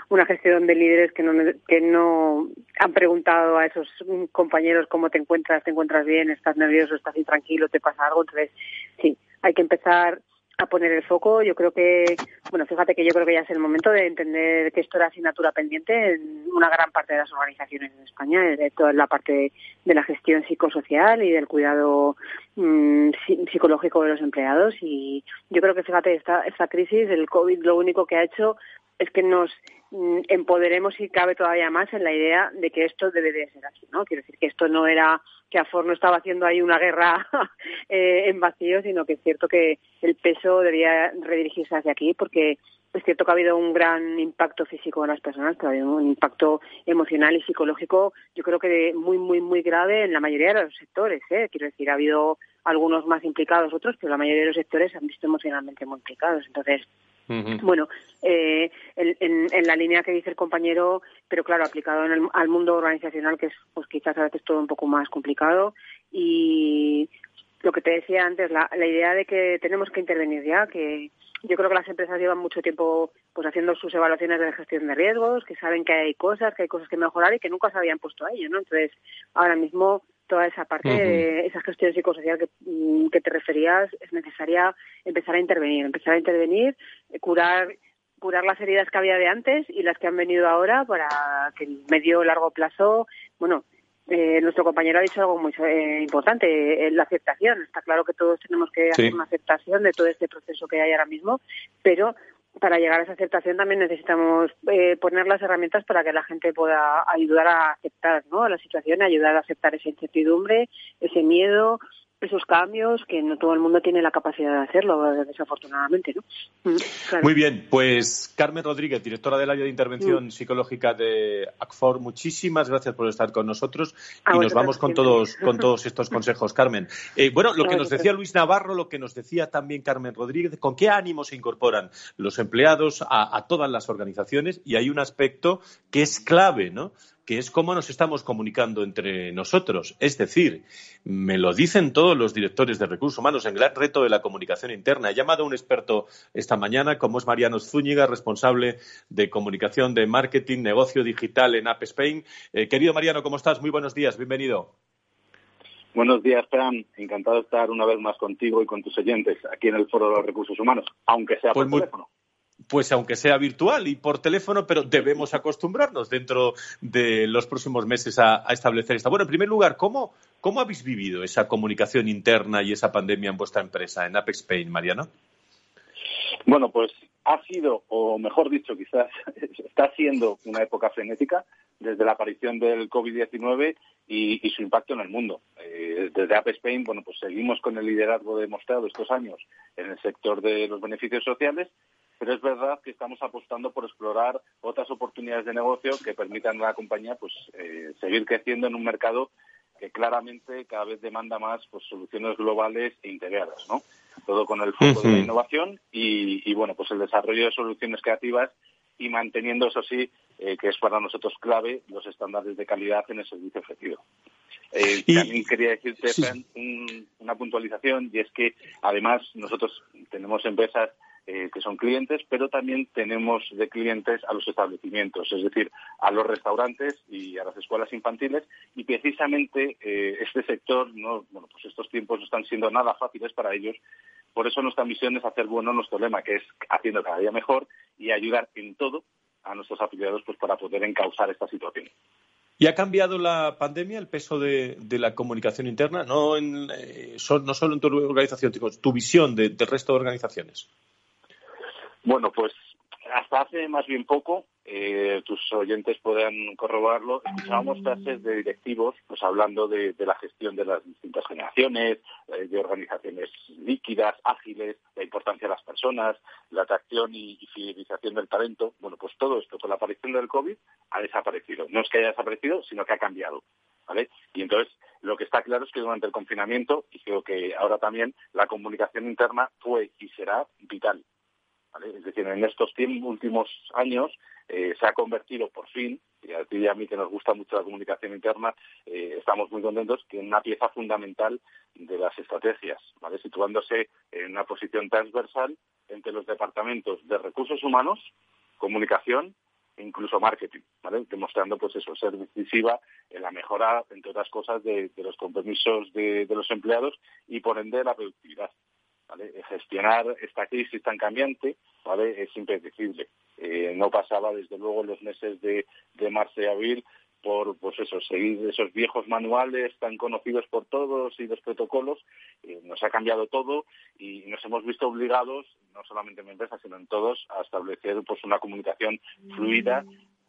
una gestión de líderes que no, que no han preguntado a esos compañeros cómo te encuentras, te encuentras bien, estás nervioso, estás intranquilo, te pasa algo. Entonces, sí, hay que empezar a poner el foco. Yo creo que, bueno, fíjate que yo creo que ya es el momento de entender que esto era asignatura pendiente en una gran parte de las organizaciones en España, de toda la parte de la gestión psicosocial y del cuidado mm, psicológico de los empleados. Y yo creo que, fíjate, esta, esta crisis, el COVID, lo único que ha hecho es que nos mm, empoderemos y cabe todavía más en la idea de que esto debe de ser así, ¿no? Quiero decir que esto no era que Afor no estaba haciendo ahí una guerra eh, en vacío, sino que es cierto que el peso debía redirigirse hacia aquí porque es cierto que ha habido un gran impacto físico en las personas, pero ha habido un impacto emocional y psicológico, yo creo que muy, muy, muy grave en la mayoría de los sectores. ¿eh? Quiero decir, ha habido algunos más implicados, otros, pero la mayoría de los sectores se han visto emocionalmente muy implicados. Entonces, bueno, eh, en, la línea que dice el compañero, pero claro, aplicado en el, al mundo organizacional, que es pues quizás a veces todo un poco más complicado. Y lo que te decía antes, la, la idea de que tenemos que intervenir ya, que yo creo que las empresas llevan mucho tiempo pues haciendo sus evaluaciones de gestión de riesgos, que saben que hay cosas, que hay cosas que mejorar y que nunca se habían puesto a ello, ¿no? Entonces, ahora mismo toda esa parte, de esa gestión psicosocial que, mm, que te referías, es necesaria empezar a intervenir, empezar a intervenir, eh, curar curar las heridas que había de antes y las que han venido ahora para que en medio o largo plazo, bueno, eh, nuestro compañero ha dicho algo muy eh, importante, la aceptación. Está claro que todos tenemos que hacer una aceptación de todo este proceso que hay ahora mismo, pero para llegar a esa aceptación también necesitamos eh, poner las herramientas para que la gente pueda ayudar a aceptar ¿no? la situación, ayudar a aceptar esa incertidumbre, ese miedo, esos cambios que no todo el mundo tiene la capacidad de hacerlo, desafortunadamente. ¿no? Mm, Muy bien, pues Carmen Rodríguez, directora del área de intervención mm. psicológica de ACFOR, muchísimas gracias por estar con nosotros y nos vamos con todos, con todos estos consejos, Carmen. Eh, bueno, lo que nos decía Luis Navarro, lo que nos decía también Carmen Rodríguez, ¿con qué ánimo se incorporan los empleados a, a todas las organizaciones? Y hay un aspecto que es clave, ¿no? Que es cómo nos estamos comunicando entre nosotros. Es decir, me lo dicen todos los directores de recursos humanos, el gran reto de la comunicación interna. He llamado a un experto esta mañana, como es Mariano Zúñiga, responsable de comunicación de marketing, negocio digital en App Spain. Eh, querido Mariano, ¿cómo estás? Muy buenos días, bienvenido. Buenos días, Fran. Encantado de estar una vez más contigo y con tus oyentes aquí en el Foro de los Recursos Humanos, aunque sea por pues teléfono pues aunque sea virtual y por teléfono, pero debemos acostumbrarnos dentro de los próximos meses a, establecer esta. Bueno, en primer lugar, ¿cómo, ¿cómo, habéis vivido esa comunicación interna y esa pandemia en vuestra empresa, en Apex Spain, Mariano? Bueno, pues ha sido, o mejor dicho, quizás está siendo una época frenética desde la aparición del COVID-19 y, su impacto en el mundo. Eh, desde App Spain, bueno, pues seguimos con el liderazgo demostrado estos años en el sector de los beneficios sociales pero es verdad que estamos apostando por explorar otras oportunidades de negocio que permitan a la compañía pues eh, seguir creciendo en un mercado que claramente cada vez demanda más pues soluciones globales e integradas, ¿no? Todo con el foco de la innovación y, bueno, pues el desarrollo de soluciones creativas y manteniendo, eso sí, eh, que es para nosotros clave, los estándares de calidad en el servicio ofrecido. Eh, También quería decirte, una puntualización, y es que además nosotros tenemos empresas eh, que son clientes, pero también tenemos de clientes a los establecimientos, es decir, a los restaurantes y a las escuelas infantiles. Y precisamente eh, este sector, no, bueno, pues estos tiempos no están siendo nada fáciles para ellos. Por eso nuestra misión es hacer bueno nuestro lema, que es haciendo cada día mejor y ayudar en todo a nuestros afiliados pues para poder encauzar esta situación. ¿Y ha cambiado la pandemia el peso de, la comunicación interna? No, en, eh, no solo en tu organización, tu visión del resto de organizaciones. Bueno, pues hasta hace más bien poco eh, tus oyentes puedan corroborarlo, escuchábamos frases de directivos pues hablando de, la gestión de las distintas generaciones, eh, de organizaciones líquidas, ágiles, la importancia de las personas, la atracción y, fidelización del talento. Bueno, pues todo esto con la aparición del COVID ha desaparecido. No es que haya desaparecido, sino que ha cambiado. ¿Vale? Y entonces lo que está claro es que durante el confinamiento, y creo que ahora también, la comunicación interna fue y será vital. Es decir, en estos últimos años eh, se ha convertido por fin, y a ti y a mí que nos gusta mucho la comunicación interna, eh, estamos muy contentos que en una pieza fundamental de las estrategias, ¿vale? situándose en una posición transversal entre los departamentos de recursos humanos, comunicación e incluso marketing, ¿vale? demostrando pues eso, ser decisiva en la mejora, entre otras cosas, de, los compromisos de, los empleados y por ende la productividad. Gestionar esta crisis tan cambiante ¿vale? es impredecible. Eh, no pasaba, desde luego, en los meses de, de marzo y abril por pues eso, seguir esos viejos manuales tan conocidos por todos y los protocolos. Eh, nos ha cambiado todo y nos hemos visto obligados, no solamente en mi empresa, sino en todos, a establecer pues una comunicación fluida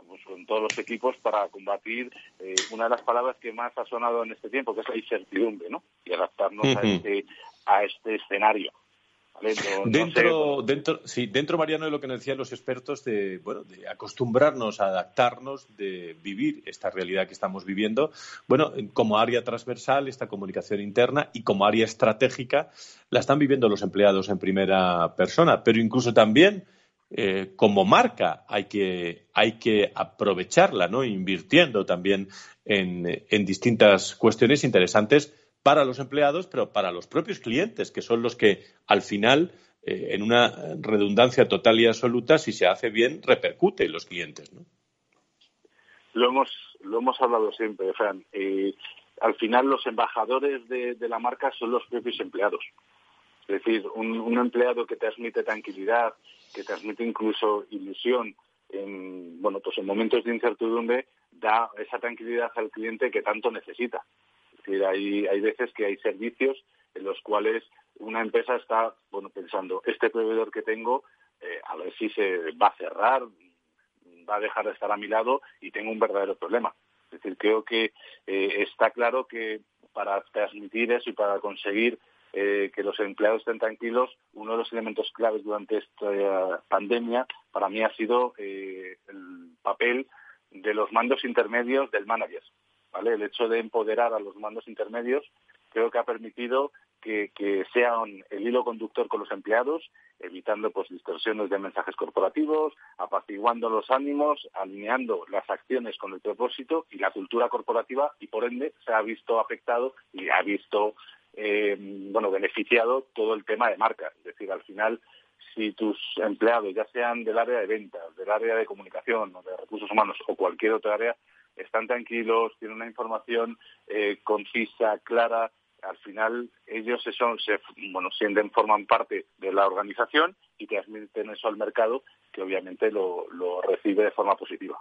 pues, con todos los equipos para combatir eh, una de las palabras que más ha sonado en este tiempo, que es la incertidumbre, ¿no? Y adaptarnos a, este, a este escenario dentro, dentro, sí, dentro, Mariano, de lo que nos decían los expertos de, bueno, de acostumbrarnos a adaptarnos, de vivir esta realidad que estamos viviendo, bueno, como área transversal, esta comunicación interna y como área estratégica, la están viviendo los empleados en primera persona, pero incluso también eh, como marca hay que, hay que aprovecharla, ¿no? Invirtiendo también en, en distintas cuestiones interesantes para los empleados, pero para los propios clientes, que son los que al final, eh, en una redundancia total y absoluta, si se hace bien, repercute en los clientes. ¿no? Lo hemos, lo hemos hablado siempre, Fran. Eh, al final los embajadores de, la marca son los propios empleados. Es decir, un, empleado que transmite tranquilidad, que transmite incluso ilusión en, bueno, pues en momentos de incertidumbre, da esa tranquilidad al cliente que tanto necesita decir, hay, hay veces que hay servicios en los cuales una empresa está bueno pensando, este proveedor que tengo, eh, a ver si se va a cerrar, va a dejar de estar a mi lado y tengo un verdadero problema. Es decir, creo que eh, está claro que para transmitir eso y para conseguir eh, que los empleados estén tranquilos, uno de los elementos claves durante esta pandemia para mí ha sido el papel de los mandos intermedios del manager. El hecho de empoderar a los mandos intermedios creo que ha permitido que, sean el hilo conductor con los empleados, evitando pues distorsiones de mensajes corporativos, apaciguando los ánimos, alineando las acciones con el propósito y la cultura corporativa y por ende se ha visto afectado y ha visto eh, bueno beneficiado todo el tema de marca. Es decir, al final si tus empleados, ya sean del área de ventas, del área de comunicación o de recursos humanos o cualquier otra área, están tranquilos, tienen una información eh, concisa, clara. Al final ellos se son, se, bueno, sienten, forman parte de la organización y transmiten eso al mercado, que obviamente lo, recibe de forma positiva.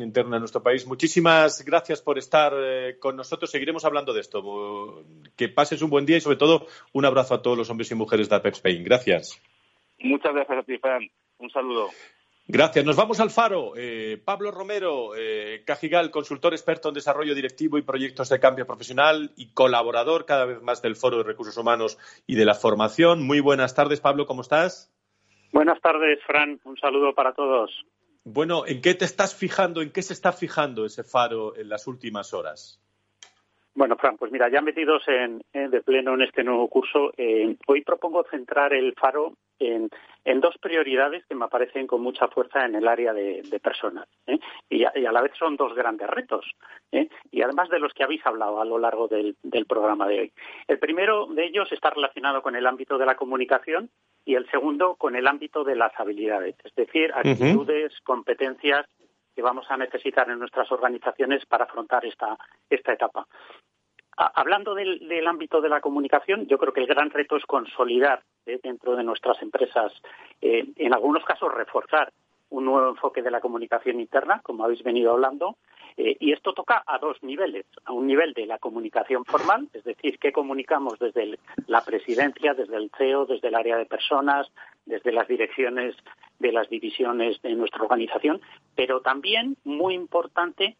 interna en nuestro país. Muchísimas gracias por estar eh, con nosotros. Seguiremos hablando de esto. Que pases un buen día y, sobre todo, un abrazo a todos los hombres y mujeres de APEP Spain. Gracias. Muchas gracias a ti, Fran. Un saludo. Gracias. Nos vamos al faro. Eh, Pablo Romero, eh, Cajigal, consultor experto en desarrollo directivo y proyectos de cambio profesional y colaborador cada vez más del Foro de Recursos Humanos y de la Formación. Muy buenas tardes, Pablo, ¿cómo estás? Buenas tardes, Fran. Un saludo para todos. Bueno, ¿en qué te estás fijando, en qué se está fijando ese faro en las últimas horas? Bueno, Fran, pues mira, ya metidos en, de pleno en este nuevo curso, eh, hoy propongo centrar el faro en, dos prioridades que me aparecen con mucha fuerza en el área de, personas. ¿eh? Y, a, la vez son dos grandes retos, ¿eh? y además de los que habéis hablado a lo largo del, programa de hoy. El primero de ellos está relacionado con el ámbito de la comunicación y el segundo con el ámbito de las habilidades, es decir, actitudes, competencias que vamos a necesitar en nuestras organizaciones para afrontar esta, esta etapa. Hablando del, ámbito de la comunicación, yo creo que el gran reto es consolidar eh, dentro de nuestras empresas, eh, en algunos casos reforzar un nuevo enfoque de la comunicación interna, como habéis venido hablando, Eh, y esto toca a dos niveles. A un nivel de la comunicación formal, es decir, qué comunicamos desde la presidencia, desde el CEO, desde el área de personas, desde las direcciones de las divisiones de nuestra organización, pero también, muy importante,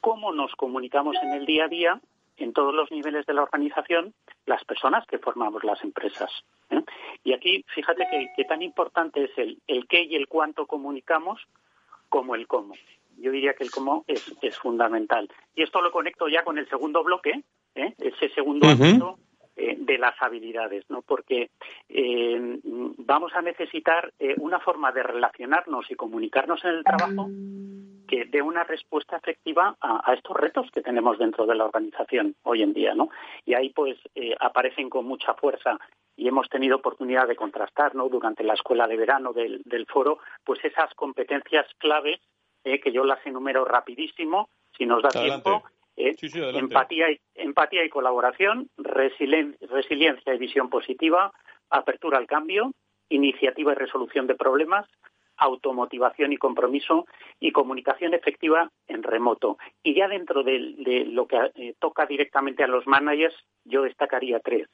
cómo nos comunicamos en el día a día en todos los niveles de la organización las personas que formamos las empresas. ¿eh? Y aquí, fíjate que, tan importante es el, el qué y el cuánto comunicamos como el cómo. Yo diría que el cómo es, es fundamental. Y esto lo conecto ya con el segundo bloque, ¿eh? ese segundo uh de las habilidades, ¿no? Porque eh, vamos a necesitar una forma de relacionarnos y comunicarnos en el trabajo que dé una respuesta efectiva a, estos retos que tenemos dentro de la organización hoy en día, ¿no? Y ahí pues eh, aparecen con mucha fuerza y hemos tenido oportunidad de contrastar, ¿no? Durante la escuela de verano del, foro, pues esas competencias claves eh, que yo las enumero rapidísimo, si nos da tiempo. Eh, empatía, y, empatía y colaboración, resiliencia y visión positiva, apertura al cambio, iniciativa y resolución de problemas, automotivación y compromiso y comunicación efectiva en remoto. Y ya dentro de, lo que eh, toca directamente a los managers, yo destacaría tres.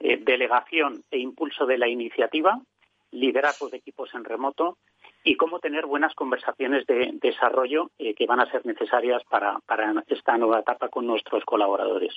Eh, delegación e impulso de la iniciativa, liderazgo de equipos en remoto y cómo tener buenas conversaciones de desarrollo eh, que van a ser necesarias para esta nueva etapa con nuestros colaboradores.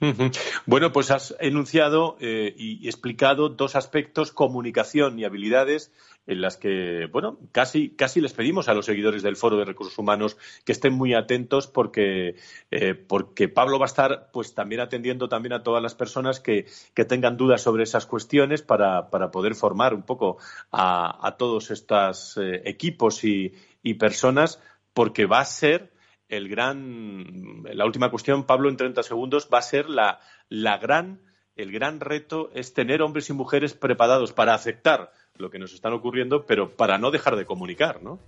Bueno, pues has enunciado eh, y explicado dos aspectos, comunicación y habilidades, en las que, bueno, casi, casi les pedimos a los seguidores del Foro de Recursos Humanos que estén muy atentos porque, eh, porque Pablo va a estar pues también atendiendo también a todas las personas que, tengan dudas sobre esas cuestiones para, poder formar un poco a, todos estos eh, equipos y, y personas porque va a ser el gran, la última cuestión, Pablo, en 30 segundos, va a ser la, la gran, el gran reto es tener hombres y mujeres preparados para aceptar lo que nos está ocurriendo, pero para no dejar de comunicar, ¿no?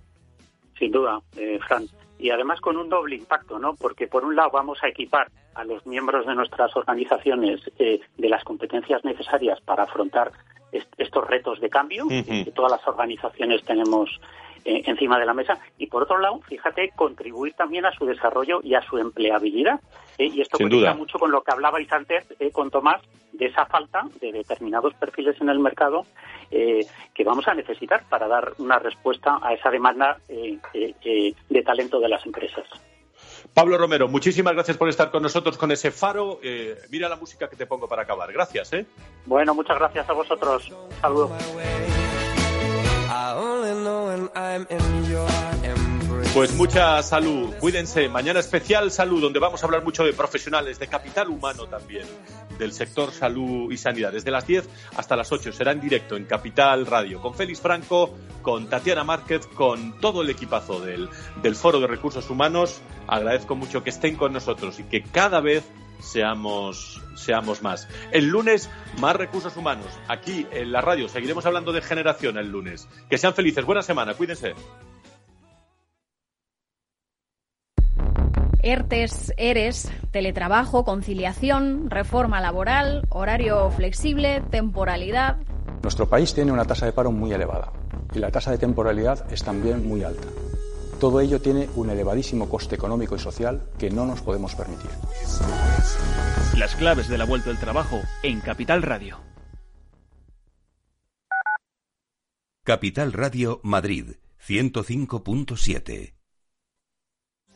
Sin duda, eh, Fran. Y además con un doble impacto, ¿no? Porque por un lado vamos a equipar a los miembros de nuestras organizaciones eh, de las competencias necesarias para afrontar estos retos de cambio que todas las organizaciones tenemos eh, encima de la mesa. Y por otro lado, fíjate, contribuir también a su desarrollo y a su empleabilidad. Eh, y esto conecta mucho con lo que hablabais antes eh, con Tomás, de esa falta de determinados perfiles en el mercado que vamos a necesitar para dar una respuesta a esa demanda de talento de las empresas. Pablo Romero, muchísimas gracias por estar con nosotros con ese faro. mira la música que te pongo para acabar. Gracias. ¿eh? Bueno, muchas gracias a vosotros. Saludos. Pues mucha salud, cuídense. Mañana especial salud, donde vamos a hablar mucho de profesionales, de capital humano también, del sector salud y sanidad. Desde las 10 hasta las 8 será en directo en Capital Radio, con Félix Franco, con Tatiana Márquez, con todo el equipazo del, del Foro de Recursos Humanos. Agradezco mucho que estén con nosotros y que cada vez seamos, seamos más. El lunes, más recursos humanos. Aquí en la radio seguiremos hablando de generación el lunes. Que sean felices. Buena semana. Cuídense. ERTES, ERES, teletrabajo, conciliación, reforma laboral, horario flexible, temporalidad. Nuestro país tiene una tasa de paro muy elevada y la tasa de temporalidad es también muy alta. Todo ello tiene un elevadísimo coste económico y social que no nos podemos permitir. Las claves de la vuelta al trabajo en Capital Radio. Capital Radio Madrid 105.7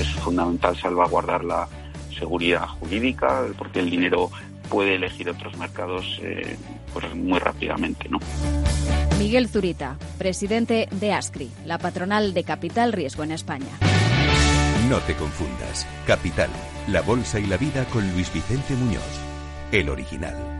Es fundamental salvaguardar la seguridad jurídica porque el dinero puede elegir otros mercados eh, pues muy rápidamente. ¿no? Miguel Zurita, presidente de ASCRI, la patronal de Capital Riesgo en España. No te confundas. Capital, la Bolsa y la Vida con Luis Vicente Muñoz, el original.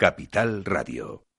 Capital Radio.